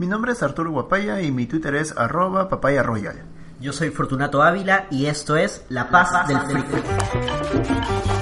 Mi nombre es Arturo Guapaya y mi Twitter es arroba papaya royal. Yo soy Fortunato Ávila y esto es La Paz, del Freak.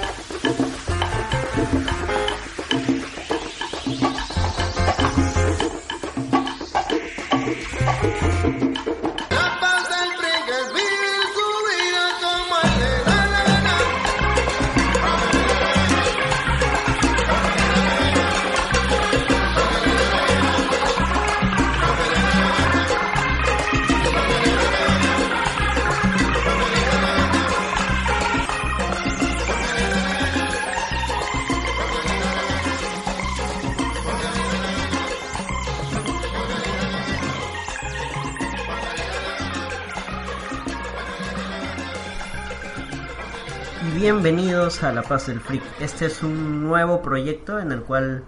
A La Paz del Freak. Este es un nuevo proyecto en el cual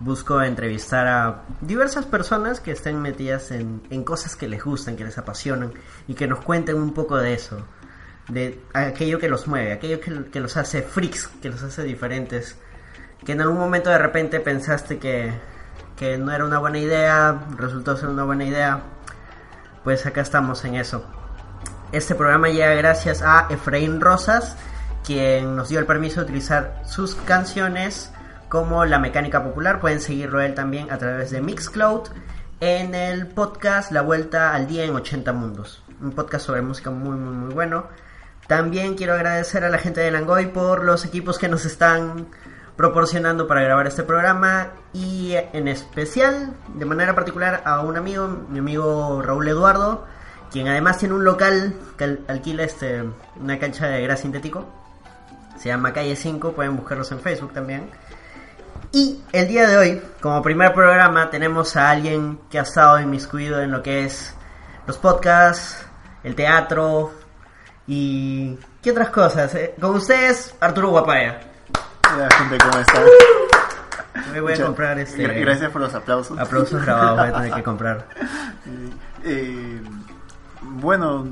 busco entrevistar a diversas personas que estén metidas en, en cosas que les gustan, que les apasionan y que nos cuenten un poco de eso, de aquello que los mueve, aquello que, que los hace freaks, que los hace diferentes, que en algún momento de repente pensaste que, que no era una buena idea, resultó ser una buena idea, pues acá estamos en eso. Este programa llega gracias a Efraín Rosas, quien nos dio el permiso de utilizar sus canciones como La Mecánica Popular. Pueden seguirlo él también a través de Mixcloud en el podcast La Vuelta al Día en 80 Mundos. Un podcast sobre música muy, muy, muy bueno. También quiero agradecer a la gente de Langoy por los equipos que nos están proporcionando para grabar este programa y en especial, de manera particular, a un amigo, mi amigo Raúl Eduardo, quien además tiene un local que al- alquila este, una cancha de gras sintético. Se llama Calle 5, pueden buscarlos en Facebook también. Y el día de hoy, como primer programa, tenemos a alguien que ha estado inmiscuido en lo que es los podcasts, el teatro y... ¿Qué otras cosas? eh? Con ustedes, Arturo Guapaya. Hola gente, ¿cómo están? Me voy a Mucha- comprar este... gra- Gracias por los aplausos. Aplausos grabados voy a tener que comprar. Eh, bueno,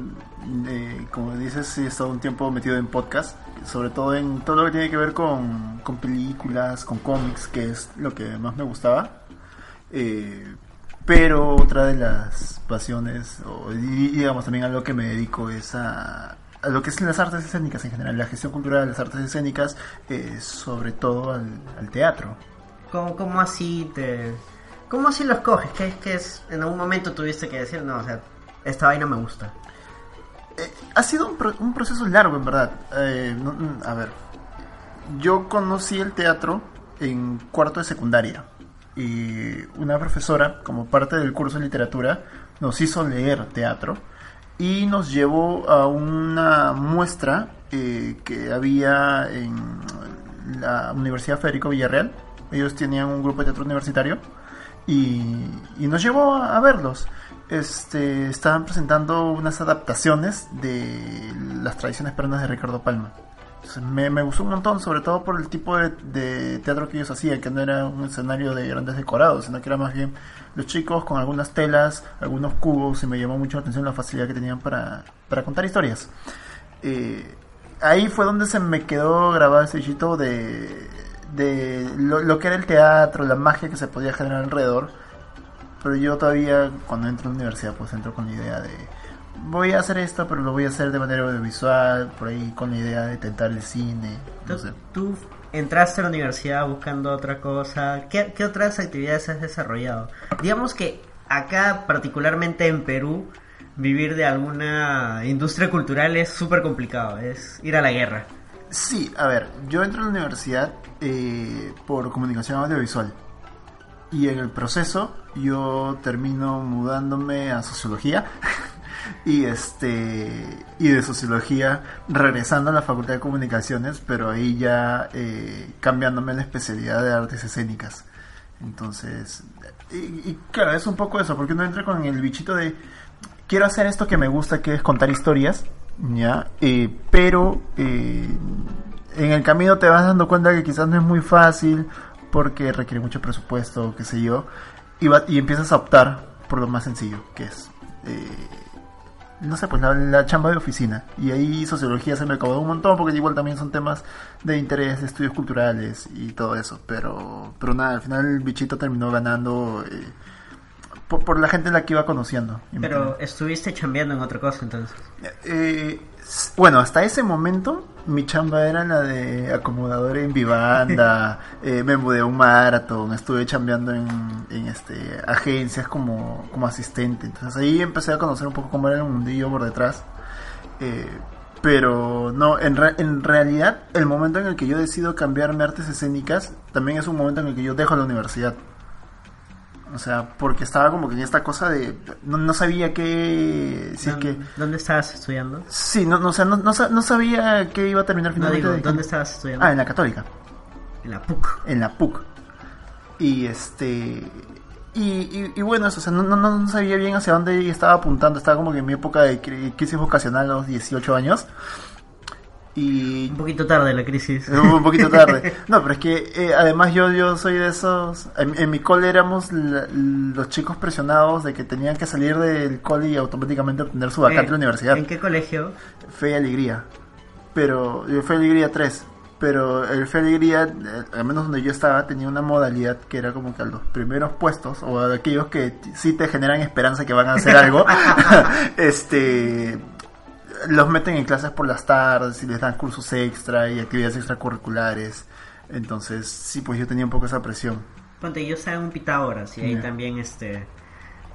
eh, como dices, he estado un tiempo metido en podcast, sobre todo en todo lo que tiene que ver con, con películas, con cómics, que es lo que más me gustaba. Eh, pero otra de las pasiones, o digamos también a lo que me dedico, es a, lo que es las artes escénicas en general, la gestión cultural de las artes escénicas, eh, sobre todo al, teatro. ¿Cómo, así te... ¿Cómo así lo escoges? ¿Qué es que. En algún momento tuviste que decir, no, o sea, esta vaina me gusta. Eh, ha sido un, pro- un proceso largo, en verdad. Eh, mm, a ver, yo conocí el teatro en cuarto de secundaria. Y una profesora, como parte del curso de literatura, nos hizo leer teatro y nos llevó a una muestra eh, que había en la Universidad Federico Villarreal. Ellos tenían un grupo de teatro universitario y, nos llevó a verlos. Este, estaban presentando unas adaptaciones de las tradiciones peruanas de Ricardo Palma. Entonces, me, me gustó un montón, sobre todo por el tipo de, de teatro que ellos hacían, que no era un escenario de grandes decorados, sino que era más bien los chicos con algunas telas, algunos cubos, y me llamó mucho la atención la facilidad que tenían para, para contar historias. Eh, ahí fue donde se me quedó grabado ese bichito de, de lo, lo que era el teatro, la magia que se podía generar alrededor. Pero yo todavía, cuando entro a la universidad, pues entro con la idea de voy a hacer esto, pero lo voy a hacer de manera audiovisual, por ahí con la idea de tentar el cine, no Tú, sé. tú entraste a la universidad buscando otra cosa. ¿Qué, qué otras actividades has desarrollado? Digamos que acá, particularmente en Perú, vivir de alguna industria cultural es súper complicado. Es ir a la guerra. Sí, a ver, yo entro a la universidad eh, por comunicación audiovisual. Y en el proceso yo termino mudándome a sociología. y este y de sociología regresando a la facultad de comunicaciones, pero ahí ya eh, cambiándome la especialidad de artes escénicas. Entonces, y, claro, es un poco eso, porque uno entra con el bichito de quiero hacer esto que me gusta, que es contar historias, ¿ya? Eh, pero eh, en el camino te vas dando cuenta que quizás no es muy fácil porque requiere mucho presupuesto, qué sé yo, y, va- y empiezas a optar por lo más sencillo, que es, eh, no sé, pues la, chamba de oficina. Y ahí sociología se me acabó un montón porque igual también son temas de interés, estudios culturales y todo eso. Pero, pero nada, al final el bichito terminó ganando... eh, por, por la gente la que iba conociendo. Pero estuviste chambeando en otra cosa entonces. Eh, bueno, hasta ese momento mi chamba era la de acomodador en Vivanda, eh, me mudé a un maratón, estuve chambeando en, en, este, agencias como, como asistente. Entonces ahí empecé a conocer un poco cómo era el mundillo por detrás. Eh, pero no, en, re- en realidad el momento en el que yo decido cambiarme a artes escénicas también es un momento en el que yo dejo la universidad. O sea, porque estaba como que en esta cosa de... No, no sabía qué... Si es ¿Dónde, que... dónde estabas estudiando? Sí, no, no, o sea, no, no, no sabía que iba a terminar No finalmente. digo, de- ¿dónde estabas estudiando? Ah, en la Católica, En la PUC. en la PUC. Y este. Y, y, y bueno, eso, o sea, no, no, no sabía bien hacia dónde estaba apuntando. Estaba como que en mi época de cri- crisis vocacional a los 18 años. Y Un poquito tarde la crisis. un poquito tarde. No, pero es que eh, además yo, yo soy de esos. En, en mi cole éramos la- los chicos presionados de que tenían que salir del cole y automáticamente obtener su vacante Eh, en la universidad. ¿En qué colegio? Fe y Alegría. Pero, eh, Fe y Alegría 3. Pero el Fe y Alegría, eh, al menos donde yo estaba, tenía una modalidad que era como que a los primeros puestos, o a aquellos que sí te generan esperanza que van a hacer algo, este los meten en clases por las tardes y les dan cursos extra y actividades extracurriculares. Entonces, sí, pues yo tenía un poco esa presión. Ponte, yo estaba en un Pitágoras y ahí también, este,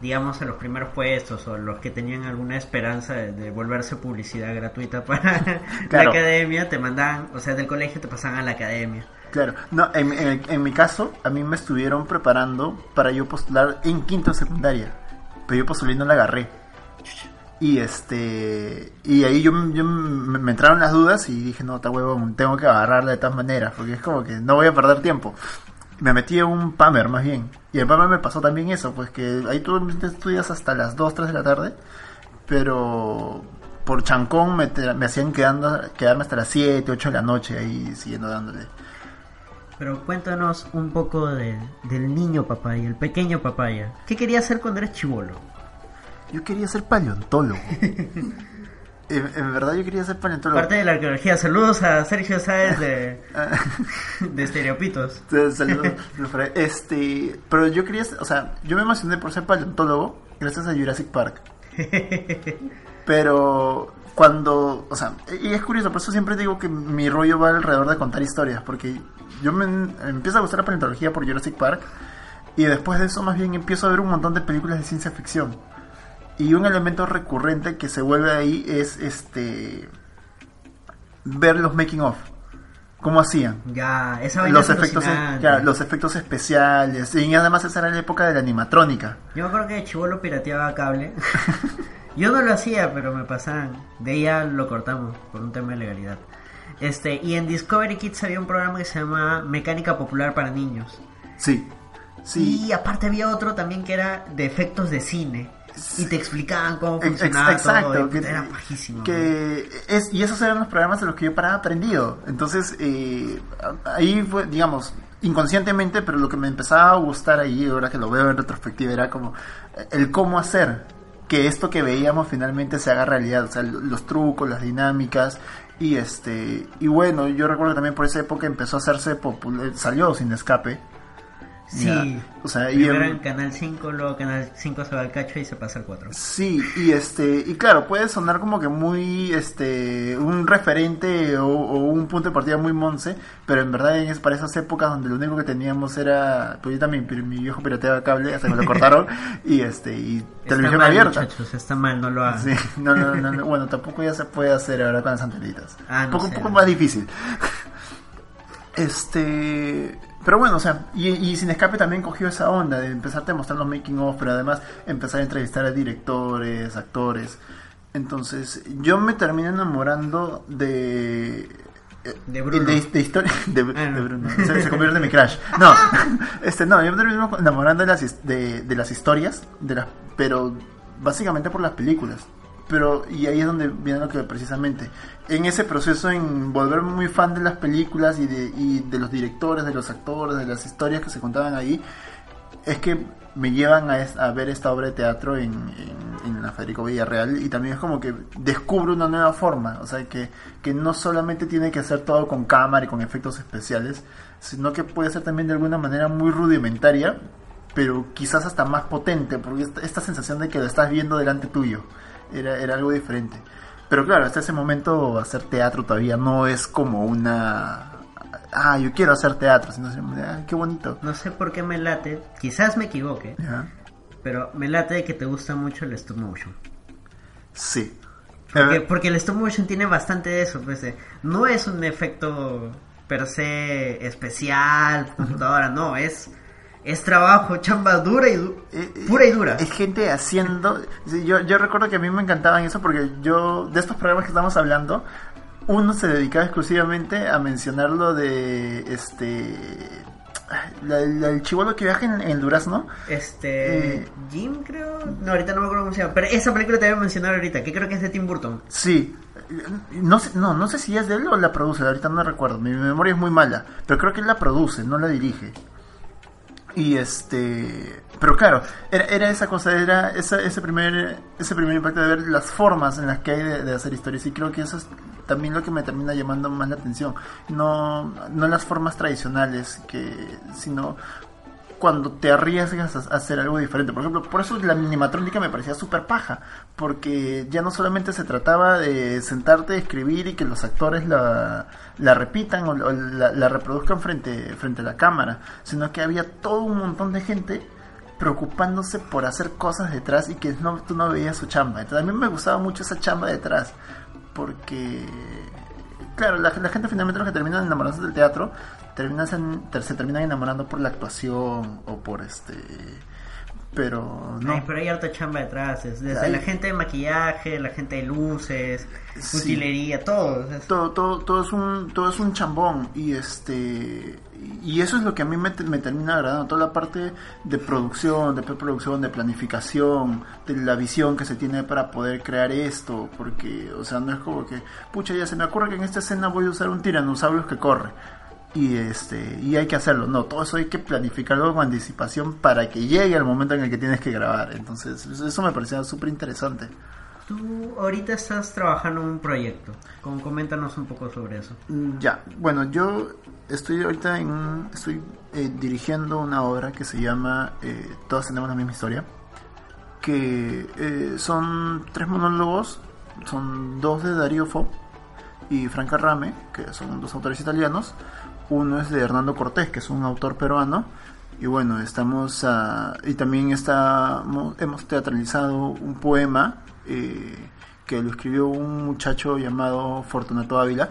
digamos, a los primeros puestos o los que tenían alguna esperanza de, de volverse publicidad gratuita para Claro. la academia, te mandaban, o sea, del colegio te pasaban a la academia. Claro, no, en, en- en mi caso, a mí me estuvieron preparando para yo postular en quinto secundaria, pero yo postulé y no la agarré. Y este, y ahí yo, yo me, entraron las dudas y dije, no, está huevón, tengo que agarrarla de todas maneras, porque es como que no voy a perder tiempo. Me metí en un PAMER más bien, y en PAMER me pasó también eso, pues que ahí tú estudias hasta las 2, 3 de la tarde, pero por chancón me, hacían quedando, quedarme hasta las 7, 8 de la noche ahí siguiendo dándole. Pero cuéntanos un poco de- del niño papaya, el pequeño papaya. ¿Qué querías hacer cuando eres chivolo? Yo quería ser paleontólogo. en, en verdad yo quería ser paleontólogo. Parte de la arqueología. Saludos a Sergio Sáez de, de Estereopitos. Saludos. Este, pero yo quería, o sea, yo me emocioné por ser paleontólogo gracias a Jurassic Park. Pero cuando, o sea, y es curioso, por eso siempre digo que mi rollo va alrededor de contar historias, porque yo me, me empiezo a gustar la paleontología por Jurassic Park y después de eso más bien empiezo a ver un montón de películas de ciencia ficción. Y un elemento recurrente que se vuelve ahí es este ver los making of. ¿Cómo hacían? Ya, esa los efectos, ya, los efectos especiales y además esa era la época de la animatrónica Yo me acuerdo que chivolo pirateaba cable. Yo no lo hacía, pero me pasaban. De ahí ya lo cortamos por un tema de legalidad. Este, y en Discovery Kids había un programa que se llamaba Mecánica Popular para Niños. sí sí Y aparte había otro también que era de efectos de cine. Y te explicaban cómo funcionaba exacto todo. que, era bajísimo. que es y esos eran los programas de los que yo paraba aprendido entonces eh, ahí fue digamos inconscientemente pero lo que me empezaba a gustar ahí ahora que lo veo en retrospectiva era como eh, el cómo hacer que esto que veíamos finalmente se haga realidad o sea los trucos las dinámicas y este y bueno yo recuerdo que también por esa época empezó a hacerse popular salió sin escape Sí. Ya, o sea, y Primero en- en Canal 5, luego Canal 5 se va al cacho y se pasa al 4. Sí, y este, y claro, puede sonar como que muy, este, un referente o, o un punto de partida muy monce, pero en verdad en es para esas épocas donde lo único que teníamos era, pues yo también, mi viejo pirateaba cable hasta que me lo cortaron, y este, y televisión está mal, abierta. muchachos, está mal, no lo hagan. Sí, no, no, no, no, bueno, tampoco ya se puede hacer ahora con las antenitas. Ah, no poco, sé. un poco más difícil. Este, pero bueno, o sea, y, y Sin Escape también cogió esa onda de empezarte a mostrar los making of, pero además empezar a entrevistar a directores, actores. Entonces, yo me terminé enamorando de De Bruno. de, de historia de, Ah, de no. Bruno. Se, se convierte en mi crush. No, este no, yo me terminé enamorando de las de, de las historias, de las pero básicamente por las películas. Pero y ahí es donde viene lo que precisamente. En ese proceso en volverme muy fan de las películas y de, y de los directores, de los actores, de las historias que se contaban ahí, es que me llevan a, es- ver esta obra de teatro en la Federico Villarreal y también es como que descubro una nueva forma, o sea que, que no solamente tiene que hacer todo con cámara y con efectos especiales, sino que puede ser también de alguna manera muy rudimentaria, pero quizás hasta más potente, porque esta, esta sensación de que lo estás viendo delante tuyo era, era algo diferente. Pero claro, hasta ese momento hacer teatro todavía no es como una... Ah, yo quiero hacer teatro, sino ah, qué bonito. No sé por qué me late, quizás me equivoque, ¿Ya? pero me late que te gusta mucho el stop motion. Sí. Porque, Eh, porque el stop motion tiene bastante de eso, pues, eh, no es un efecto per se especial, computadora, no, es, es trabajo, chamba dura y du- Eh, eh, pura y dura. Es gente haciendo. yo, yo recuerdo que a mí me encantaban eso porque yo, de estos programas que estamos hablando, uno se dedicaba exclusivamente a mencionar lo de este. la- la- el chivolo que viaja en, en Durazno. Este. Eh. Jim, creo. No, ahorita no me acuerdo cómo se llama. Pero esa película te voy a mencionar ahorita, que creo que es de Tim Burton. Sí. No sé, no, no sé si es de él o la produce, ahorita no recuerdo. Mi memoria es muy mala. Pero creo que él la produce, no la dirige. Y este. Pero claro, era, era esa cosa, era esa- ese, primer, ese primer impacto de ver las formas en las que hay de, hacer historias. Y creo que eso es también lo que me termina llamando más la atención. No, no las formas tradicionales, que sino cuando te arriesgas a hacer algo diferente. Por ejemplo, por eso la minimatrónica me parecía súper paja, porque ya no solamente se trataba de sentarte, escribir y que los actores la, repitan o, la reproduzcan frente, frente a la cámara, sino que había todo un montón de gente preocupándose por hacer cosas detrás y que no, tú no veías su chamba. Entonces a mí me gustaba mucho esa chamba detrás, porque claro, la, gente finalmente los que terminan enamorándose del teatro terminan, se, se terminan enamorando por la actuación o por este pero no Ay, pero hay harta chamba detrás. es desde la gente de maquillaje, la gente de luces, Sí. utilería, todo. es- todo, todo, todo es un todo es un chambón y este y eso es lo que a mí me, me termina agradando toda la parte de producción de preproducción de planificación de la visión que se tiene para poder crear esto porque o sea no es como que pucha ya se me ocurre que en esta escena voy a usar un tiranosaurio que corre y este y hay que hacerlo no todo eso hay que planificarlo con anticipación para que llegue al momento en el que tienes que grabar. Entonces eso me parecía súper interesante. Tú ahorita estás trabajando en un proyecto. Com- Coméntanos un poco sobre eso. Mm, Ya, bueno, yo estoy ahorita en un- estoy eh, dirigiendo una obra que se llama eh, Todas tenemos la misma historia, que eh, son tres monólogos, son dos de Darío Fo y Franca Rame, que son dos autores italianos, uno es de Hernando Cortés, que es un autor peruano, y bueno, estamos a- y también está, hemos teatralizado un poema eh, que lo escribió un muchacho llamado Fortunato Ávila.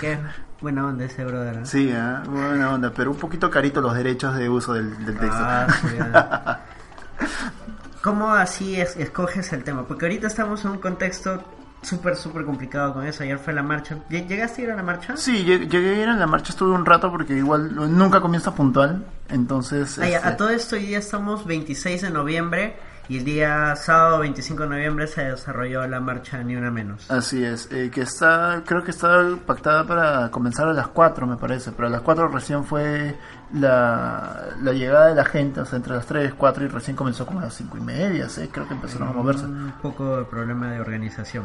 Que buena onda ese brother. Sí, ah, buena onda, pero un poquito carito los derechos de uso del, del texto. Ah. ¿Cómo así es- escoges el tema? Porque ahorita estamos en un contexto súper, súper complicado con eso. Ayer fue la marcha. ¿Lle- ¿Llegaste a ir a la marcha? Sí, lleg- llegué a ir a la marcha, estuve un rato porque igual nunca comienza puntual, entonces... Ya, este, a todo esto hoy día estamos 26 de noviembre y el día sábado 25 de noviembre se desarrolló la marcha Ni Una Menos. Así es, eh, que está, creo que está pactada para comenzar a las 4 me parece, pero a las 4 recién fue la, la llegada de la gente, o sea, entre las 3 y 4 y recién comenzó como a las 5 y media, sí, creo que empezaron a moverse. Un poco de problema de organización.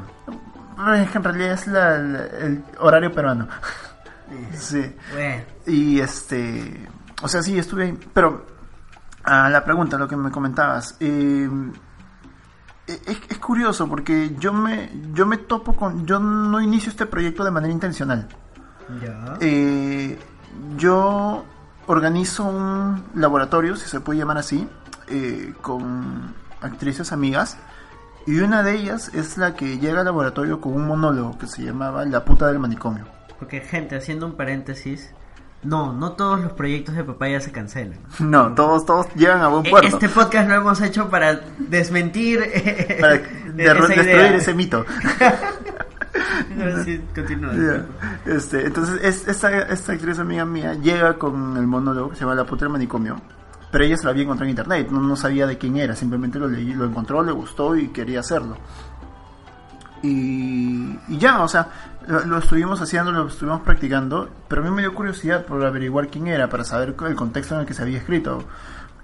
Es que en realidad es la- la- el horario peruano. Sí. Bueno, Y este, o sea, sí, estuve ahí. Pero a la pregunta, lo que me comentabas, eh, es, es curioso porque yo me, yo me topo con, yo no inicio este proyecto de manera intencional. ya. Eh, yo organizo un laboratorio, si se puede llamar así, eh, con actrices amigas. Y una de ellas es la que llega al laboratorio con un monólogo que se llamaba La puta del manicomio. Porque, gente, haciendo un paréntesis, no, no todos los proyectos de papaya se cancelan. No, todos, todos llegan a buen E- puerto. Este podcast lo hemos hecho para desmentir para esa derru- idea. destruir ese mito. Continúa. Este, entonces, es- esta, esta actriz amiga mía llega con el monólogo que se llama La puta del manicomio. Pero ella se lo había encontrado en internet, no, no sabía de quién era, simplemente lo leí, lo encontró, le gustó y quería hacerlo. Y, y ya, o sea, lo, lo estuvimos haciendo, lo estuvimos practicando, pero a mí me dio curiosidad por averiguar quién era, para saber el contexto en el que se había escrito.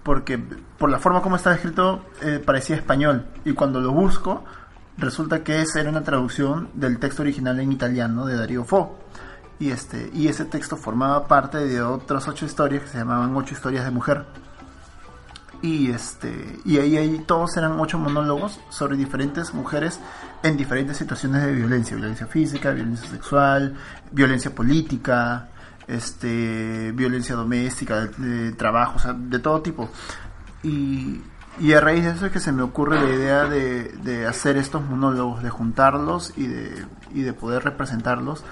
Porque por la forma como estaba escrito eh, parecía español. Y cuando lo busco, resulta que esa era una traducción del texto original en italiano de Darío Fo. Y, este, y ese texto formaba parte de otras ocho historias que se llamaban Ocho historias de mujer. y este y ahí, ahí todos eran ocho monólogos sobre diferentes mujeres en diferentes situaciones de violencia violencia física violencia sexual violencia política este violencia doméstica de, de trabajo o sea, de todo tipo y, y a raíz de eso es que se me ocurre la idea de, de hacer estos monólogos de juntarlos y de, y de poder representarlos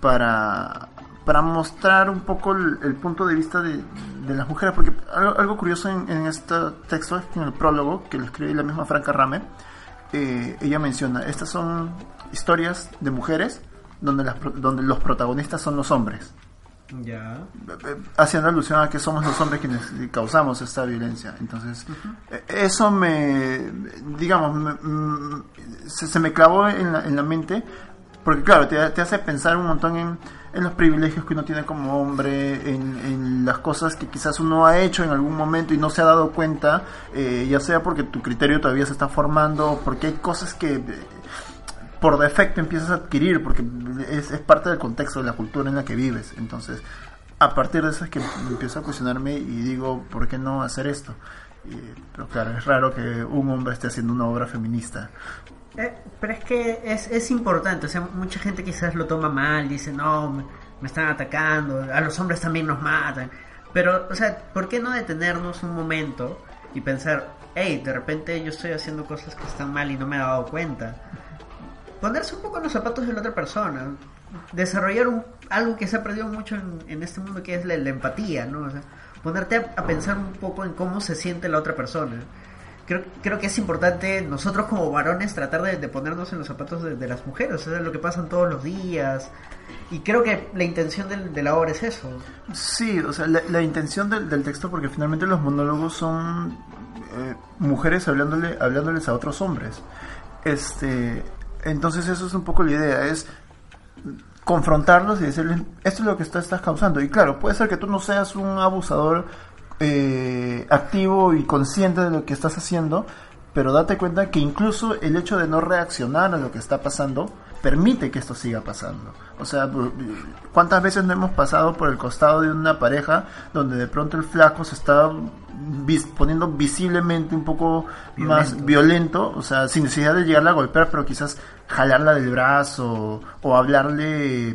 para para mostrar un poco el, el punto de vista de, de las mujeres, porque algo, algo curioso en, en este texto, en el prólogo, que lo escribe la misma Franca Rame, eh, ella menciona, estas son historias de mujeres donde, las, donde los protagonistas son los hombres, Ya. haciendo alusión a que somos los hombres quienes causamos esta violencia. Entonces, eh, eso me, digamos, me- mm, se, se me clavó en la, en la mente, porque claro, te, te hace pensar un montón en, en los privilegios que uno tiene como hombre, en, en las cosas que quizás uno ha hecho en algún momento y no se ha dado cuenta, eh, ya sea porque tu criterio todavía se está formando, porque hay cosas que... por defecto empiezas a adquirir porque es, es parte del contexto de la cultura en la que vives. Entonces, a partir de eso es que empiezo a cuestionarme y digo, ¿por qué no hacer esto? Y, pero claro, es raro que un hombre esté haciendo una obra feminista. Eh, pero es que es, es importante, o sea, mucha gente quizás lo toma mal, dice, no, me, me están atacando, a los hombres también nos matan. Pero, o sea, ¿por qué no detenernos un momento y pensar, hey, de repente yo estoy haciendo cosas que están mal y no me he dado cuenta? Ponerse un poco en los zapatos de la otra persona, desarrollar algo que se ha perdido mucho en, en este mundo que es la, empatía, ¿no? O sea, ponerte a, pensar un poco en cómo se siente la otra persona creo, creo que es importante nosotros como varones tratar de, de ponernos en los zapatos de, de las mujeres, es lo que pasan todos los días. Y creo que la intención del- de la obra es eso. Sí, o sea, la, intención del, del texto, porque finalmente los monólogos son eh, mujeres hablándole, hablándoles a otros hombres. Este, entonces eso es un poco la idea, es confrontarlos y decirles, esto es lo que está- estás causando. Y claro, puede ser que tú no seas un abusador eh, activo y consciente de lo que estás haciendo, pero date cuenta que incluso el hecho de no reaccionar a lo que está pasando permite que esto siga pasando. O sea, ¿cuántas veces no hemos pasado por el costado de una pareja donde de pronto el flaco se está vis- poniendo visiblemente un poco más Violento. violento, o sea, sin necesidad de llegarla a golpear, pero quizás jalarla del brazo o hablarle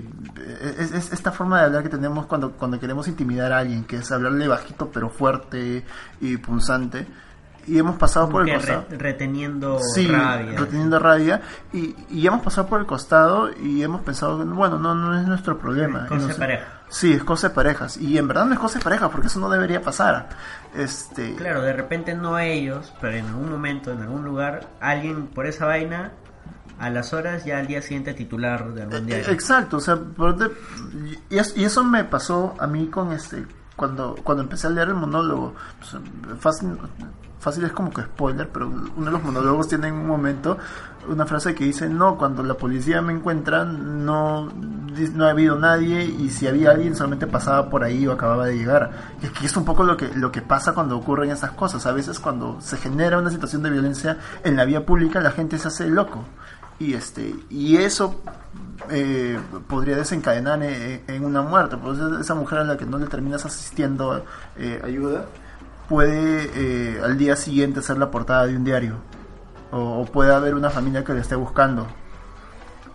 es, es esta forma de hablar que tenemos cuando cuando queremos intimidar a alguien, que es hablarle bajito pero fuerte y punzante. Y hemos pasado Como por el costado re- reteniendo sí, rabia. reteniendo rabia y, y hemos pasado por el costado y hemos pensado, bueno, no, no es nuestro problema. Es cosa no de pareja. Sí, es cosa de parejas. Y en verdad no es cosa de pareja porque eso no debería pasar. Este, Claro, de repente no ellos, pero en algún momento, en algún lugar, alguien por esa vaina, a las horas ya al día siguiente titular de algún Eh, diario. Exacto, o sea, por de- y, es- y eso me pasó a mí con este cuando cuando empecé a leer el monólogo. Pues, fácil, fácil es como que spoiler, pero uno de los monólogos tiene en un momento una frase que dice, no, cuando la policía me encuentra no, no ha habido nadie y si había alguien solamente pasaba por ahí o acababa de llegar. Y que es un poco lo que, lo que pasa cuando ocurren esas cosas. A veces cuando se genera una situación de violencia en la vía pública la gente se hace loco. Y, este, y eso eh, podría desencadenar en, en una muerte. Pues esa mujer a la que no le terminas asistiendo eh, ayuda puede eh, al día siguiente ser la portada de un diario. O, o puede haber una familia que le esté buscando.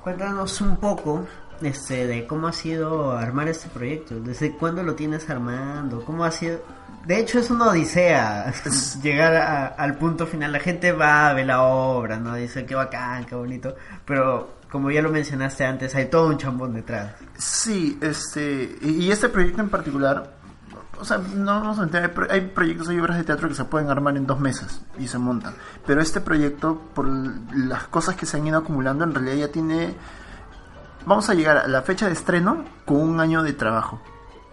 Cuéntanos un poco este, de cómo ha sido armar este proyecto. ¿Desde cuándo lo tienes armando? ¿Cómo ha sido? De hecho, es una odisea llegar a- al punto final. La gente va a ver la obra, ¿no? Dice qué bacán, qué bonito. Pero, como ya lo mencionaste antes, hay todo un chambón detrás. Sí, este, y y este proyecto en particular, o sea, no vamos a mentir, hay, hay proyectos, hay obras de teatro que se pueden armar en dos meses y se montan. Pero este proyecto, por las cosas que se han ido acumulando, en realidad ya tiene. Vamos a llegar a la fecha de estreno con un año de trabajo.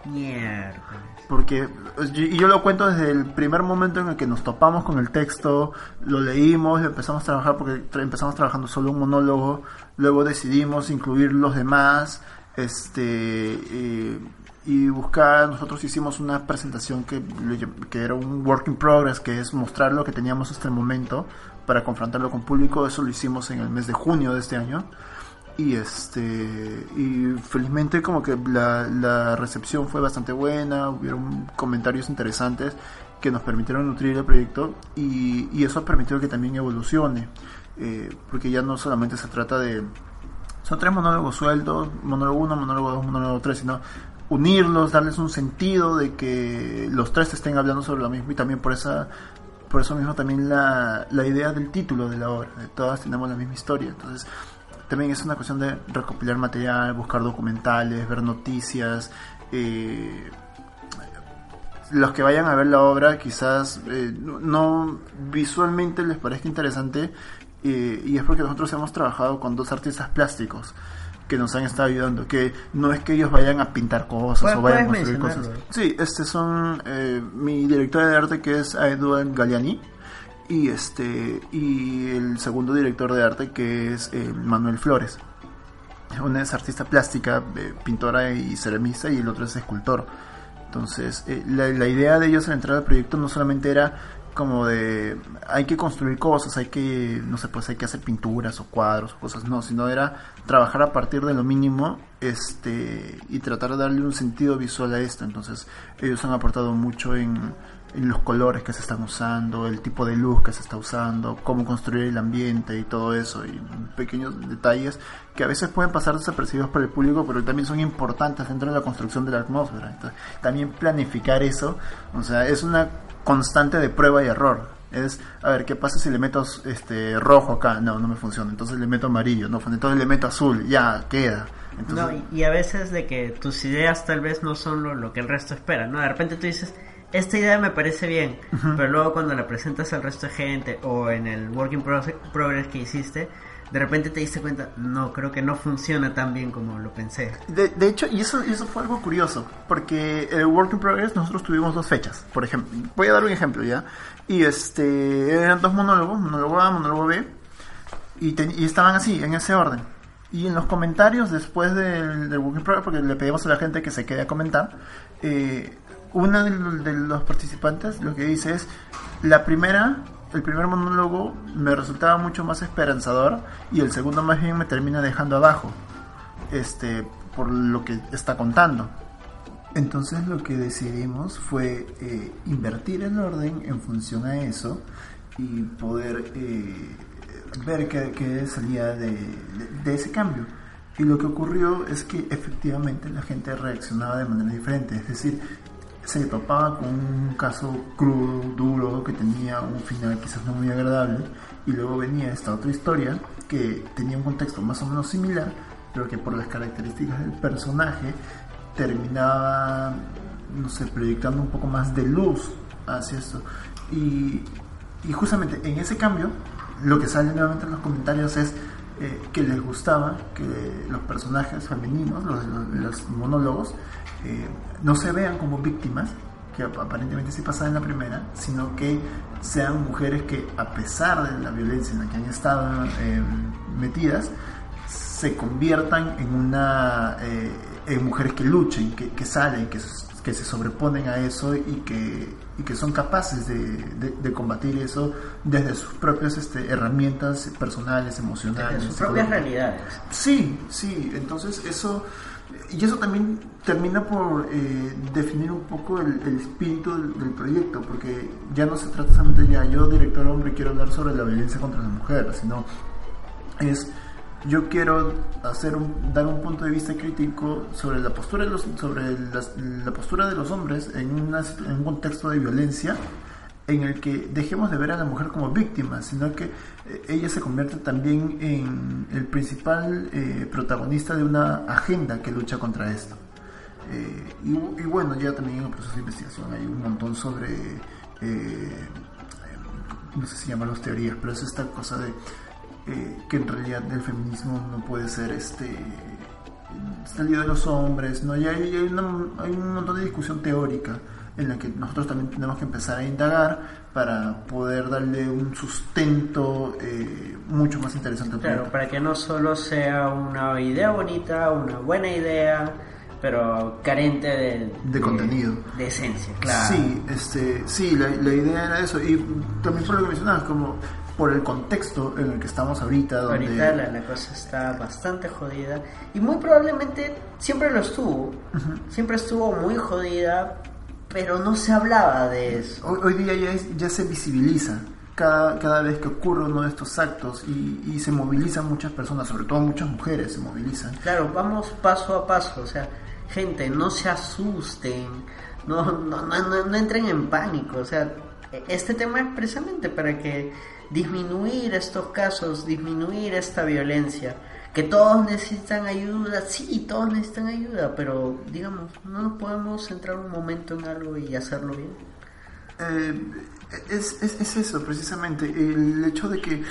Miércoles. Porque, y yo lo cuento desde el primer momento en el que nos topamos con el texto, lo leímos, lo empezamos a trabajar porque tra- empezamos trabajando solo un monólogo, luego decidimos incluir los demás, este, eh, y buscar, nosotros hicimos una presentación que, que era un work in progress, que es mostrar lo que teníamos hasta el momento para confrontarlo con público, eso lo hicimos en el mes de junio de este año. Y este y felizmente como que la, la recepción fue bastante buena hubieron comentarios interesantes que nos permitieron nutrir el proyecto y, y eso ha permitido que también evolucione, eh, porque ya no solamente se trata de... Son tres monólogos sueltos, monólogo 1, monólogo 2, monólogo 3, sino unirlos, darles un sentido de que los tres estén hablando sobre lo mismo y también por esa por eso mismo también la, la idea del título de la obra, de todas tenemos la misma historia, entonces también es una cuestión de recopilar material, buscar documentales, ver noticias, eh, los que vayan a ver la obra quizás eh, no, visualmente les parezca interesante eh, y es porque nosotros hemos trabajado con dos artistas plásticos que nos han estado ayudando, que no es que ellos vayan a pintar cosas Puedes- o vayan a construir cosas. Sí, este son eh, mi directora de arte que es Eduard Galliani y este y el segundo director de arte que es eh, Manuel Flores. Una es artista plástica, eh, pintora y ceramista y el otro es escultor. Entonces, la, la idea de ellos al entrar al proyecto no solamente era como de hay que construir cosas, hay que, no sé, pues hay que hacer pinturas o cuadros o cosas, no, sino era trabajar a partir de lo mínimo este y tratar de darle un sentido visual a esto. Entonces, ellos han aportado mucho en, en los colores que se están usando, el tipo de luz que se está usando, cómo construir el ambiente y todo eso, y pequeños detalles que a veces pueden pasar desapercibidos por el público, pero también son importantes dentro de la construcción de la atmósfera. Entonces, también planificar eso, o sea, es una constante de prueba y error. Es, a ver, ¿qué pasa si le meto este rojo acá? No, no me funciona. Entonces le meto amarillo, no funciona. Entonces le meto azul, ya, queda. Entonces, No, y, a veces de que tus ideas tal vez no son lo, lo que el resto espera, ¿no? De repente tú dices, esta idea me parece bien, pero luego cuando la presentas al resto de gente o en el working progress que hiciste, de repente te diste cuenta, no, creo que no funciona tan bien como lo pensé. De, de hecho, y eso, eso fue algo curioso, porque el Work in Progress nosotros tuvimos dos fechas, por ejemplo. Voy a dar un ejemplo ya. Y este eran dos monólogos, monólogo A, monólogo B, y, te- y estaban así, en ese orden. Y en los comentarios después del, del Work in Progress, porque le pedimos a la gente que se quede a comentar, eh, una de de los participantes lo que dice es, la primera, el primer monólogo me resultaba mucho más esperanzador y el segundo más bien me termina dejando abajo este por lo que está contando. Entonces lo que decidimos fue eh, invertir el orden en función a eso y poder eh, ver qué, qué salía de, de- de ese cambio. Y lo que ocurrió es que efectivamente la gente reaccionaba de manera diferente, es decir, se topaba con un caso crudo, duro, que tenía un final quizás no muy agradable, y luego venía esta otra historia que tenía un contexto más o menos similar, pero que por las características del personaje terminaba, no sé, proyectando un poco más de luz hacia esto. Y, y justamente en ese cambio, lo que sale nuevamente en los comentarios es eh, que les gustaba que los personajes femeninos, los, los- los monólogos, eh, no se vean como víctimas, que ap- aparentemente sí pasaba en la primera, sino que sean mujeres que a pesar de la violencia en la que han estado eh, metidas, se conviertan en una eh, en mujeres que luchen, que, que salen, que, que se sobreponen a eso y que, y que son capaces de, de- de combatir eso desde sus propias este, herramientas personales, emocionales. Desde sus propias realidades. Sí, sí, entonces eso, y eso también termina por eh, definir un poco el, el espíritu del, proyecto, porque ya no se trata solamente ya, yo director hombre quiero hablar sobre la violencia contra la mujer, sino es yo quiero hacer un, dar un punto de vista crítico sobre la postura de los, sobre las- la postura de los hombres en, una en un contexto de violencia en el que dejemos de ver a la mujer como víctima, sino que ella se convierte también en el principal eh, protagonista de una agenda que lucha contra esto. Eh, y, bueno, ya también en el proceso de investigación hay un montón sobre, eh, no sé si llamarlos teorías, pero es esta cosa de eh, que en realidad el feminismo no puede ser este salido de los hombres, ¿no? Y hay, hay una- hay un montón de discusión teórica en la que nosotros también tenemos que empezar a indagar para poder darle un sustento eh, mucho más interesante al Claro, para que no solo sea una idea bonita, una buena idea, pero carente de, De contenido. De esencia, claro. Sí, este, sí, la, la idea era eso. Y también por lo que mencionabas, como por el contexto en el que estamos ahorita, donde... Ahorita la, la cosa está bastante jodida y muy probablemente siempre lo estuvo. Siempre estuvo muy jodida pero no se hablaba de eso. Hoy, hoy día ya, es- ya se visibiliza cada, cada vez que ocurre uno de estos actos y, y se movilizan muchas personas, sobre todo muchas mujeres se movilizan. Claro, vamos paso a paso, o sea, gente, no se asusten, no, no, no, no- no entren en pánico, o sea, este tema es precisamente para que disminuir estos casos, disminuir esta violencia, que todos necesitan ayuda, sí, todos necesitan ayuda, pero digamos, no nos podemos centrar un momento en algo y hacerlo bien. Eh, es, es- es eso, precisamente, el hecho de que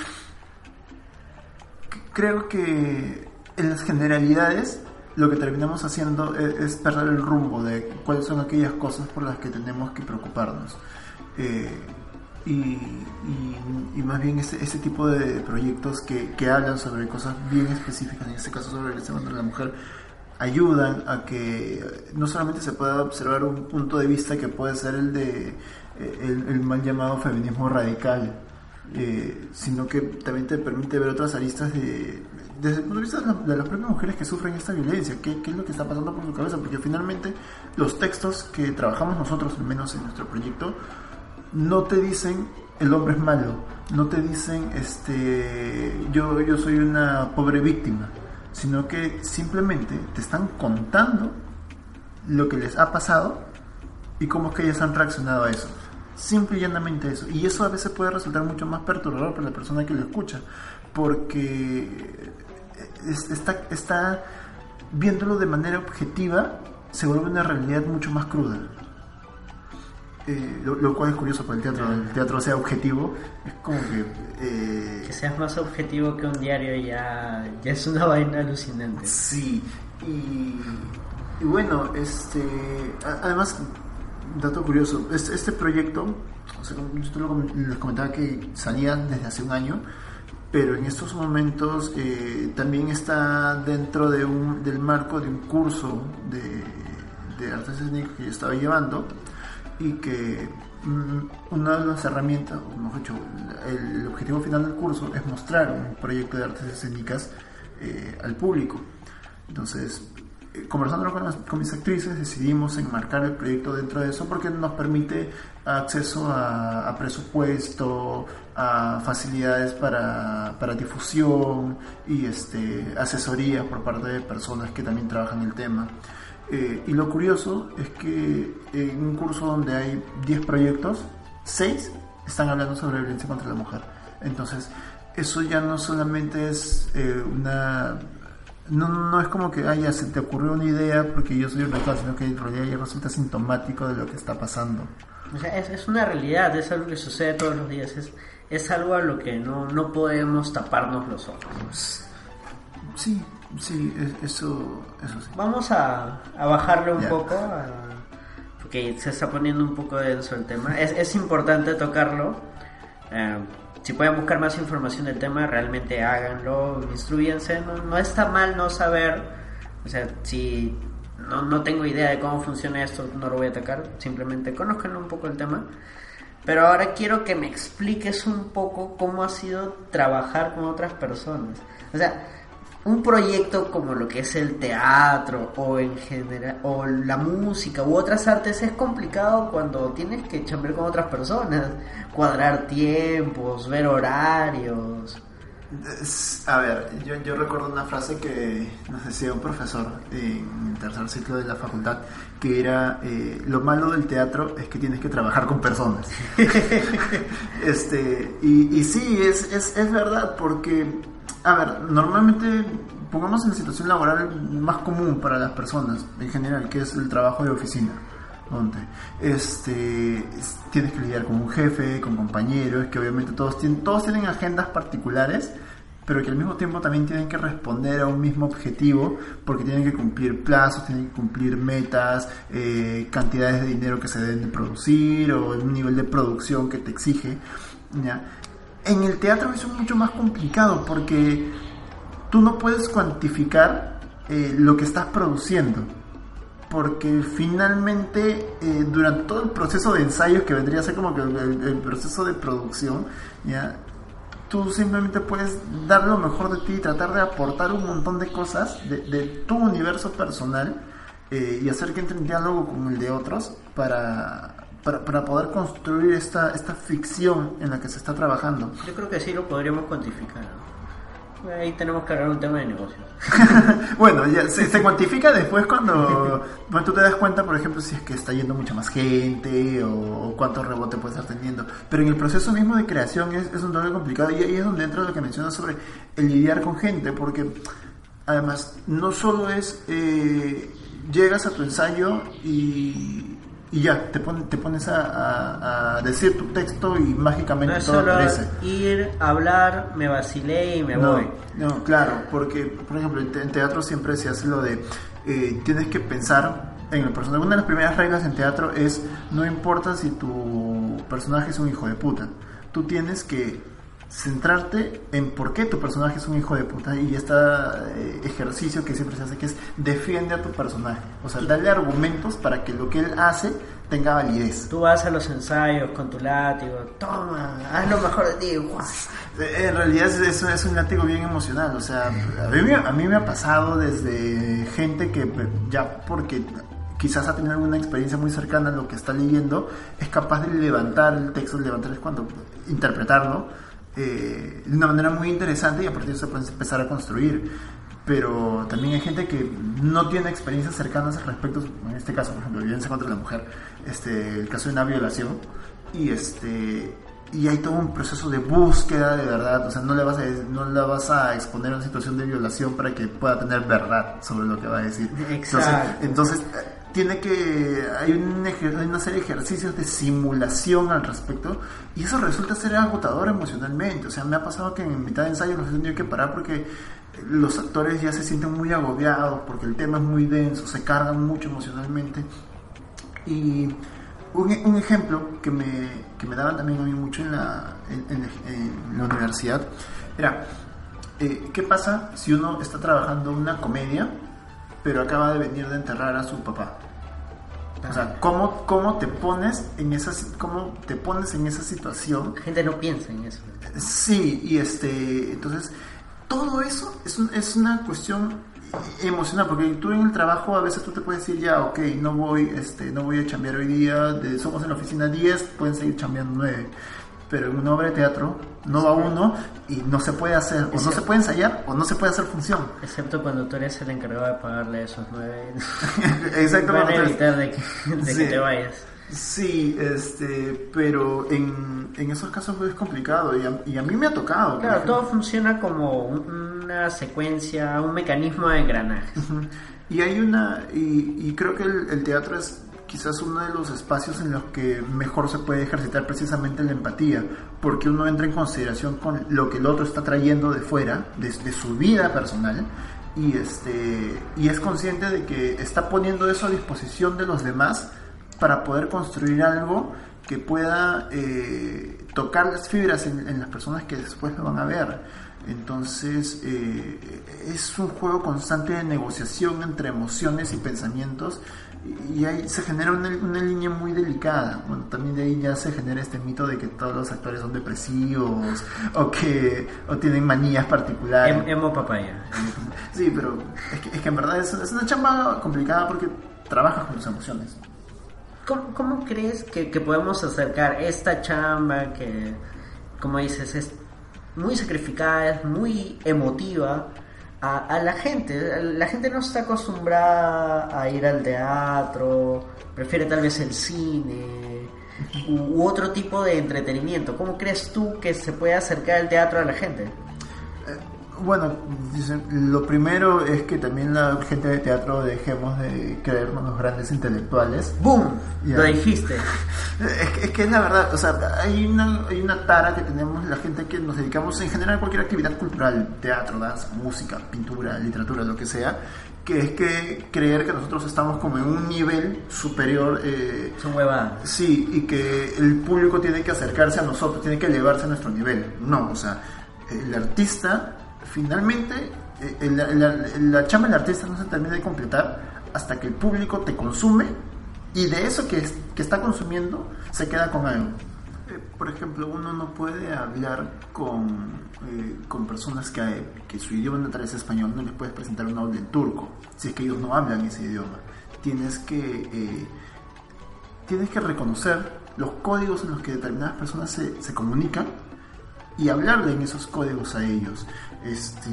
creo que en las generalidades lo que terminamos haciendo e- es, perder el rumbo de cuáles son aquellas cosas por las que tenemos que preocuparnos. Eh, y, y- más bien ese, ese tipo de proyectos que, hablan sobre cosas bien específicas, en este caso sobre el tema de la mujer, ayudan a que no solamente se pueda observar un punto de vista que puede ser el de eh, el, el mal llamado feminismo radical, eh, sino que también te permite ver otras aristas de, desde el punto de vista de, la- de las propias mujeres que sufren esta violencia, qué, qué es lo que está pasando por su cabeza, porque finalmente los textos que trabajamos nosotros, al menos en nuestro proyecto, no te dicen el hombre es malo, no te dicen este yo, yo soy una pobre víctima, sino que simplemente te están contando lo que les ha pasado y cómo es que ellas han reaccionado a eso. Simple y llanamente eso. Y eso a veces puede resultar mucho más perturbador para la persona que lo escucha, porque es- está, está viéndolo de manera objetiva, se vuelve una realidad mucho más cruda. Eh, lo, lo cual es curioso para el teatro, el teatro sea objetivo, es como que... eh, Que seas más objetivo que un diario ya, ya es una vaina alucinante. Sí, y, y bueno, este, además, dato curioso, este, este proyecto, o sea, yo les comentaba que salía desde hace un año, pero en estos momentos eh, también está dentro de un, del marco de un curso de, de artes escénicas que yo estaba llevando y que mm, una de las herramientas, o mejor dicho, el, objetivo final del curso es mostrar un proyecto de artes escénicas eh, al público. Entonces, eh, conversando con, mis actrices, decidimos enmarcar el proyecto dentro de eso porque nos permite acceso a, a presupuesto, a facilidades para, para difusión y este, asesoría por parte de personas que también trabajan el tema. Eh, y lo curioso es que en un curso donde hay 10 proyectos, 6 están hablando sobre violencia contra la mujer. Entonces, eso ya no solamente es eh, una... No, no es como que, ah, ya se te ocurrió una idea porque yo soy un rector, sino que en realidad ya resulta sintomático de lo que está pasando. O sea, es, es una realidad, es algo que sucede todos los días, es, es algo a lo que no, no podemos taparnos los ojos. Sí, sí, es- eso, eso sí. Vamos a, a bajarle un Ya. poco, a- porque se está poniendo un poco denso el tema. Es, es importante tocarlo. eh, si pueden buscar más información del tema, realmente háganlo, instruyense. No, no está mal no saber. O sea, si no, no tengo idea de cómo funciona esto, no lo voy a atacar. Simplemente conozcan un poco el tema. Pero ahora quiero que me expliques un poco cómo ha sido trabajar con otras personas. O sea, un proyecto como lo que es el teatro o en general o la música u otras artes es complicado cuando tienes que chambear con otras personas, cuadrar tiempos, ver horarios. A ver, yo, yo recuerdo una frase que nos decía un profesor en el tercer ciclo de la facultad, que era, eh, lo malo del teatro es que tienes que trabajar con personas. este, y, y sí, es, es, es verdad, porque, a ver, normalmente pongamos en la situación laboral más común para las personas en general, que es el trabajo de oficina donde este es- tienes que lidiar con un jefe, con compañeros, que obviamente todos tienen, todos tienen agendas particulares, pero que al mismo tiempo también tienen que responder a un mismo objetivo, porque tienen que cumplir plazos, tienen que cumplir metas, eh, cantidades de dinero que se deben de producir o un nivel de producción que te exige. ¿ya? En el teatro eso es mucho más complicado porque tú no puedes cuantificar eh, lo que estás produciendo. Porque finalmente eh, durante todo el proceso de ensayos que vendría a ser como que el, el- proceso de producción ya tú simplemente puedes dar lo mejor de ti y tratar de aportar un montón de cosas de, de tu universo personal eh, y hacer que entre en diálogo con el de otros para, para, para poder construir esta, esta ficción en la que se está trabajando. Yo creo que sí lo podríamos cuantificar. Ahí tenemos que hablar un tema de negocios. bueno, ya se, se cuantifica después cuando, cuando tú te das cuenta, por ejemplo, si es que está yendo mucha más gente o, o cuánto rebote puede estar teniendo. Pero en el proceso mismo de creación es, es un toque complicado y ahí es donde entra lo que mencionas sobre el lidiar con gente, porque además no solo es eh, llegas a tu ensayo y, y ya, te, pon- te pones a, a- a decir tu texto y mágicamente No es todo solo aparece. ir, hablar, me vacilé y me No, voy. no, claro, porque, por ejemplo, en teatro siempre se hace lo de, eh, tienes que pensar en el personaje. Una de las primeras reglas en teatro es, no importa si tu personaje es un hijo de puta, tú tienes que centrarte en por qué tu personaje es un hijo de puta y este ejercicio que siempre se hace que es defiende a tu personaje, o sea, darle argumentos para que lo que él hace tenga validez. Tú vas a los ensayos con tu látigo, toma, haz lo mejor de ti. Eh, En realidad es, es, un látigo bien emocional, o sea, a mí, me- a mí me ha pasado desde gente que ya porque quizás ha tenido alguna experiencia muy cercana a lo que está leyendo, es capaz de levantar el texto, levantar es cuando interpretarlo eh, de una manera muy interesante y a partir de eso puedes empezar a construir. Pero también hay gente que no tiene experiencias cercanas al respecto, en este caso, por ejemplo, violencia contra la mujer, este, el caso de una violación, y este y hay todo un proceso de búsqueda de verdad, o sea, no le vas a, no la vas a exponer a una situación de violación para que pueda tener verdad sobre lo que va a decir. Exacto. Entonces, entonces tiene que hay, un hay una serie de ejercicios de simulación al respecto y eso resulta ser agotador emocionalmente. O sea, me ha pasado que en mitad de ensayo los he tenido que parar porque los actores ya se sienten muy agobiados porque el tema es muy denso, se cargan mucho emocionalmente. Y un, un ejemplo que me, que me daban también a mí mucho en la, en, en- en la universidad era, eh, ¿qué pasa si uno está trabajando una comedia, pero acaba de venir de enterrar a su papá? O sea, ¿cómo, cómo te pones en esa cómo te pones en esa situación La gente no piensa en eso. Sí, y este, entonces, todo eso es, un- es una cuestión emocional, porque tú en el trabajo a veces tú te puedes decir, ya, ok, no voy, este, no voy a chambear hoy día, de- somos en la oficina 10, pueden seguir chambeando 9, pero en una obra de teatro no va uno y no se puede hacer, o no se puede ensayar, o no se puede hacer función. Excepto cuando tú eres el encargado de pagarle esos nueve. Exacto. Van a cuando tú eres- evitar de que, de Sí. que te vayas. Sí, este, pero en, en esos casos es complicado y a, y a mí me ha tocado. Claro, todo funciona como un- una secuencia, un mecanismo de engranajes. Ujú. Y hay una, y, y creo que el, el teatro es quizás uno de los espacios en los que mejor se puede ejercitar precisamente la empatía, porque uno entra en consideración con lo que el otro está trayendo de fuera, de, de su vida personal, y, este, y es consciente de que está poniendo eso a disposición de los demás para poder construir algo que pueda eh, tocar las fibras en, en las personas que después lo van a ver. Entonces eh, es un juego constante de negociación entre emociones y pensamientos y ahí se genera una, una línea muy delicada. Bueno, también de ahí ya se genera este mito de que todos los actores son depresivos o que o tienen manías particulares. Em- Emo papaya. Sí, pero es que, es que en verdad es, es una chamba complicada porque trabajas con tus emociones. ¿Cómo, cómo crees que, que podemos acercar esta chamba que, como dices, es muy sacrificada, es muy emotiva a, la gente? La gente no está acostumbrada a ir al teatro, prefiere tal vez el cine u, u otro tipo de entretenimiento. ¿Cómo crees tú que se puede acercar el teatro a la gente? Bueno, dicen, lo primero es que también la gente de teatro dejemos de creernos los grandes intelectuales. ¡Boom! Lo dijiste. Es que, es que es la verdad, o sea, hay una, hay una tara que tenemos la gente que nos dedicamos en general a cualquier actividad cultural, teatro, danza, música, pintura, literatura, lo que sea, que es que creer que nosotros estamos como en un nivel superior. eh, Son huevadas. Sí, y que el público tiene que acercarse a nosotros, tiene que elevarse a nuestro nivel. No, o sea, el artista, finalmente, eh, el- la, chamba del artista no se termina de completar hasta que el público te consume y de eso que, que está consumiendo se queda con algo. Eh, Por ejemplo, uno no puede hablar con, eh, con personas que, que su idioma natal es español, no les puedes presentar una obra en turco, si es que ellos no hablan ese idioma. tienes que tienes que reconocer los códigos en los que determinadas personas se, se comunican y hablarle en esos códigos a ellos. Este,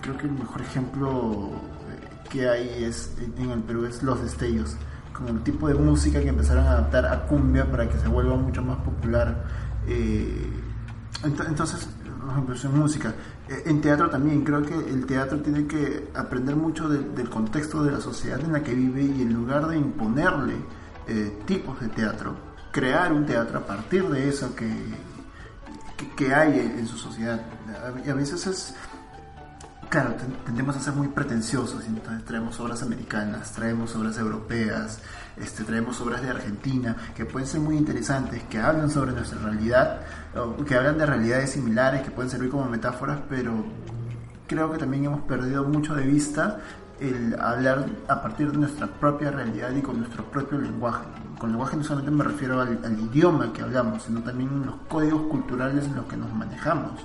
creo que el mejor ejemplo eh, que hay es en el Perú es Los Destellos, con el tipo de música que empezaron a adaptar a cumbia para que se vuelva mucho más popular. eh, ent- entonces, en música. Eh, En teatro también, creo que el teatro tiene que aprender mucho de- del contexto de la sociedad en la que vive y en lugar de imponerle eh, tipos de teatro, crear un teatro a partir de eso que, que, hay en, su sociedad. Y a veces es, claro, ten- tendemos a ser muy pretenciosos, entonces traemos obras americanas, traemos obras europeas, este, traemos obras de Argentina, que pueden ser muy interesantes, que hablan sobre nuestra realidad, que hablan de realidades similares, que pueden servir como metáforas, pero creo que también hemos perdido mucho de vista el hablar a partir de nuestra propia realidad y con nuestro propio lenguaje. Con lenguaje no solamente me refiero al, al idioma que hablamos, sino también los códigos culturales en los que nos manejamos.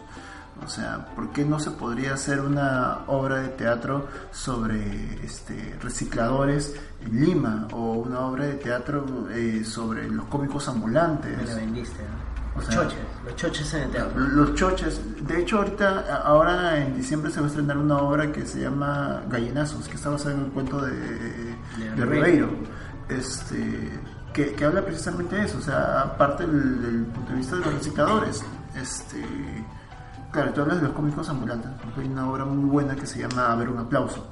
O sea, ¿por qué no se podría hacer una obra de teatro sobre este, recicladores en Lima? O una obra de teatro eh, sobre los cómicos ambulantes. Me la vendiste, ¿no? O Los sea- choches, los choches en el teatro. Los choches. De hecho, ahorita, ahora en diciembre se va a estrenar una obra que se llama Gallinazos, que está basada en el cuento de, de Ribeiro. Ribeiro. Este, que, que habla precisamente de eso, o sea, aparte del, del punto de vista de los recicladores. Este, claro, tú hablas de los cómicos ambulantes. Hay una obra muy buena que se llama A ver un aplauso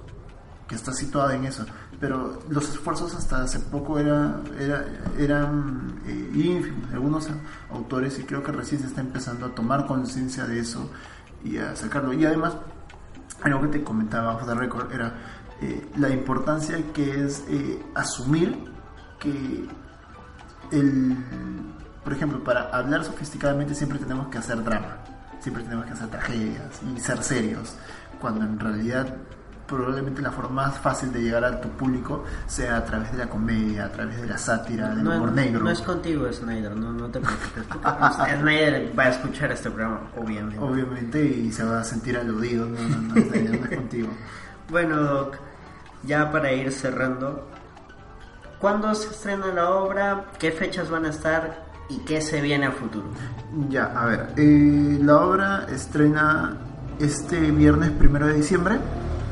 que está situada en eso. Pero los esfuerzos hasta hace poco era, era- eran eh, ínfimos de algunos autores y creo que recién se está empezando a tomar conciencia de eso y a sacarlo. Y además, algo que te comentaba off the record era eh, la importancia que es eh, asumir que el, por ejemplo, para hablar sofisticadamente siempre tenemos que hacer drama, siempre tenemos que hacer tragedias y ser serios, cuando en realidad probablemente la forma más fácil de llegar a tu público sea a través de la comedia, a través de la sátira, del humor negro. no es contigo, Snyder, no, no te preocupes. Snyder va a escuchar este programa, obviamente. Obviamente y se va a sentir aludido, no, no, no, está- no es contigo. Bueno, Doc, ya para ir cerrando, ¿cuándo se estrena la obra? ¿Qué fechas van a estar? ¿Y qué se viene a futuro? Ya, a ver, eh, la obra estrena este viernes primero de diciembre.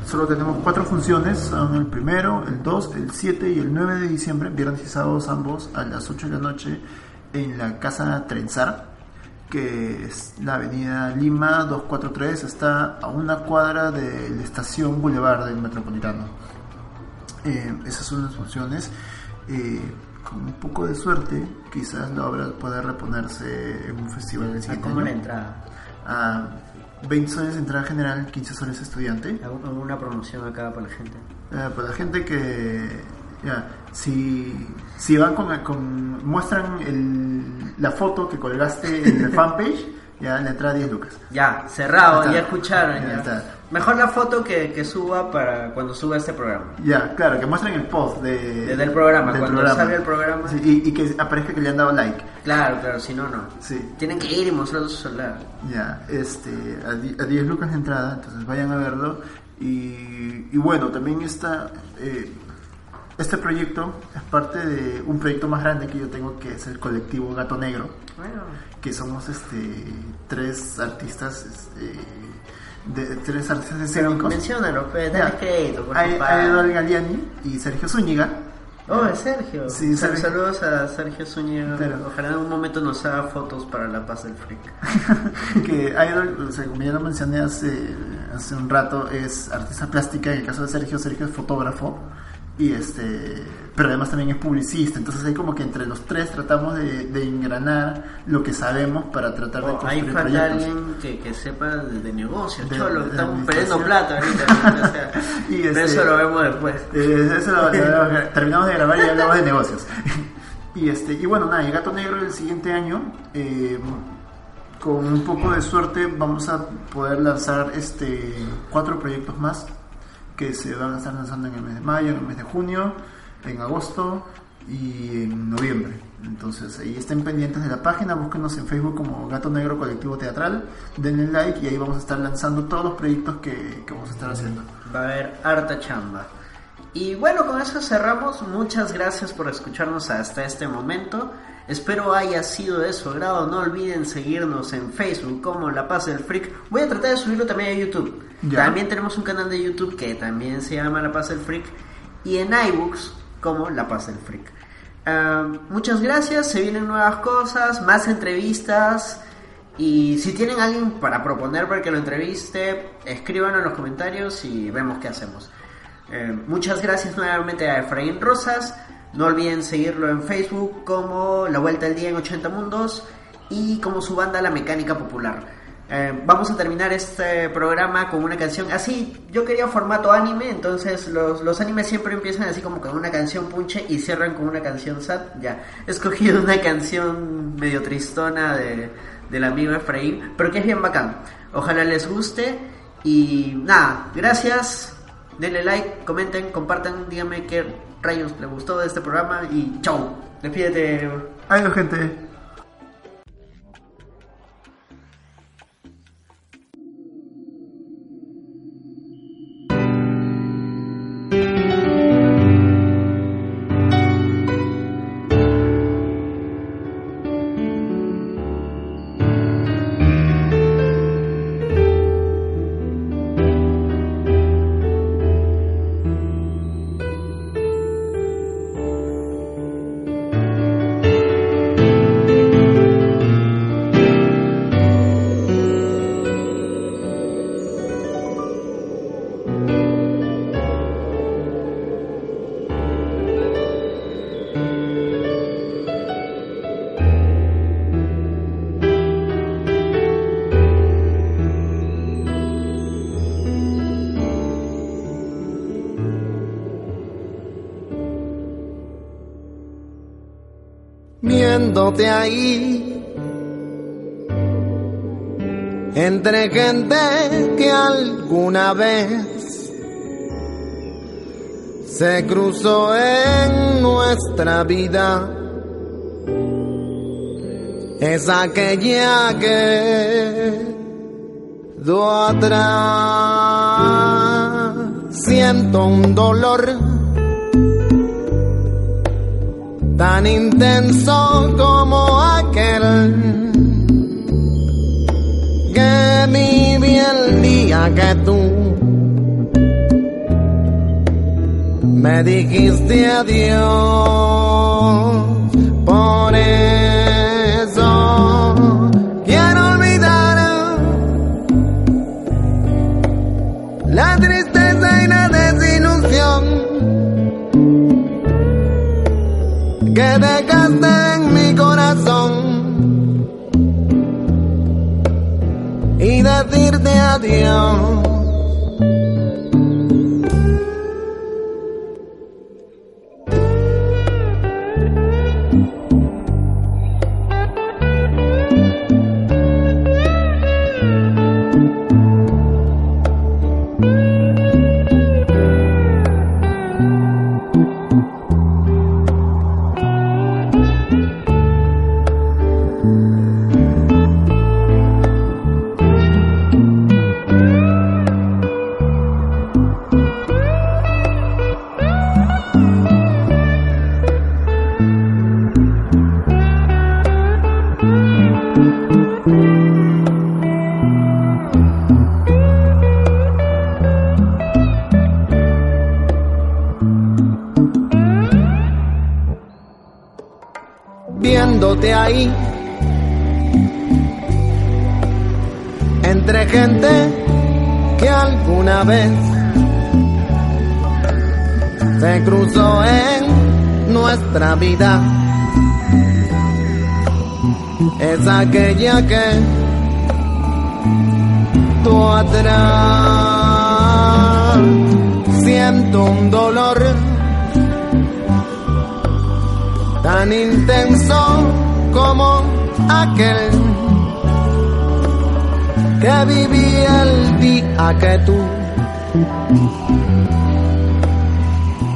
Solo tenemos cuatro funciones, son el primero, el 2, el 7 y el 9 de diciembre, viernes y sábados ambos a las 8 de la noche en la Casa Trenzar, que es la avenida Lima 243, está a una cuadra de la estación Boulevard del Metropolitano. Eh, esas son las funciones. Eh, con un poco de suerte, quizás la obra pueda reponerse en un festival del Ah, siguiente ¿Cómo la entrada? A 20 soles de entrada general, 15 soles estudiante. ¿Algún- ¿Alguna promoción acá para la gente? Eh, para la gente que ya, si, si van con, con muestran el- la foto que colgaste en el fanpage, ya la entrada 10 lucas. Ya, cerrado, Ya ya escucharon. Ya ya. está. Mejor la foto que, que suba para cuando suba este programa. Ya, claro, que muestren el post de, Desde el programa, cuando salga el programa. Sí, y, y que aparezca que le han dado like. Claro, claro, si no, no. Sí. Tienen que ir y mostrar su celular. Ya, este, a 10 lucas de entrada, entonces vayan a verlo. Y, y bueno, también está, eh, este proyecto es parte de un proyecto más grande que yo tengo, que es el colectivo Gato Negro, Bueno, que somos este, tres artistas, este, de, tres artistas escénicos. menciónalo, pues, Ya. dale crédito, por Hay- hay Eduardo. Galiani y Sergio Zúñiga. Oh, es Sergio. Sí, Sergio. Saludos a Sergio Zúñiga. Pero- Ojalá en un momento nos haga fotos para la paz del freak. que Idol, o sea, como ya lo mencioné hace, hace un rato, es artista plástica, en el caso de Sergio, Sergio es fotógrafo, y este, pero además también es publicista, entonces hay como que entre los tres tratamos de, de engranar lo que sabemos para tratar de Oh, construir falta proyectos. alguien que, que sepa de, negocios. De- Cholo, de estamos perdiendo plata ahorita. o sea, Y este- eso lo vemos después. Eh, eso lo- terminamos de grabar y hablamos de negocios. y este y bueno, nada, el Gato Negro el siguiente año, eh, con un poco de suerte, vamos a poder lanzar este cuatro proyectos más que se van a estar lanzando en el mes de mayo, en el mes de junio, en agosto y en noviembre. Entonces ahí estén pendientes de la página, búsquenos en Facebook como Gato Negro Colectivo Teatral, denle like y ahí vamos a estar lanzando todos los proyectos que, que vamos a estar haciendo. Va a haber harta chamba. Y bueno, con eso cerramos. Muchas gracias por escucharnos hasta este momento. Espero haya sido de su agrado. No olviden seguirnos en Facebook como La Paz del Freak. Voy a tratar de subirlo también a YouTube. Ya. También tenemos un canal de YouTube que también se llama La Paz del Freak. Y en iBooks como La Paz del Freak. Muchas gracias. Se vienen nuevas cosas, más entrevistas. Y si tienen alguien para proponer para que lo entreviste, escríbanlo en los comentarios y vemos qué hacemos. Eh, muchas gracias nuevamente a Efraín Rosas. No olviden seguirlo en Facebook como La Vuelta al Día en 80 Mundos y como su banda La Mecánica Popular. Eh, vamos a terminar este programa con una canción así. Yo quería formato anime, entonces los, los animes siempre empiezan así como con una canción punche y cierran con una canción sad. Ya, he escogido una canción medio tristona de, del amigo Efraín, pero que es bien bacán. Ojalá les guste y nada, gracias. Denle like, comenten, compartan, díganme qué rayos les gustó de este programa y chau. Despídete. Adiós, gente. Ahí entre gente que alguna vez se cruzó en nuestra vida. Es aquella que do atrás. Siento un dolor tan intenso como aquel que viví el día que tú me dijiste adiós. Por eso que dejaste en mi corazón y decirte adiós. Es aquella que tú atrás siento un dolor tan intenso como aquel que viví el día que tú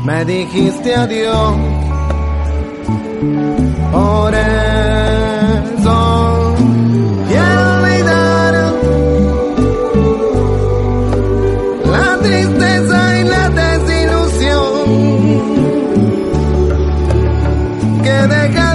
me dijiste adiós. Por eso quiero olvidar la tristeza y la desilusión que deja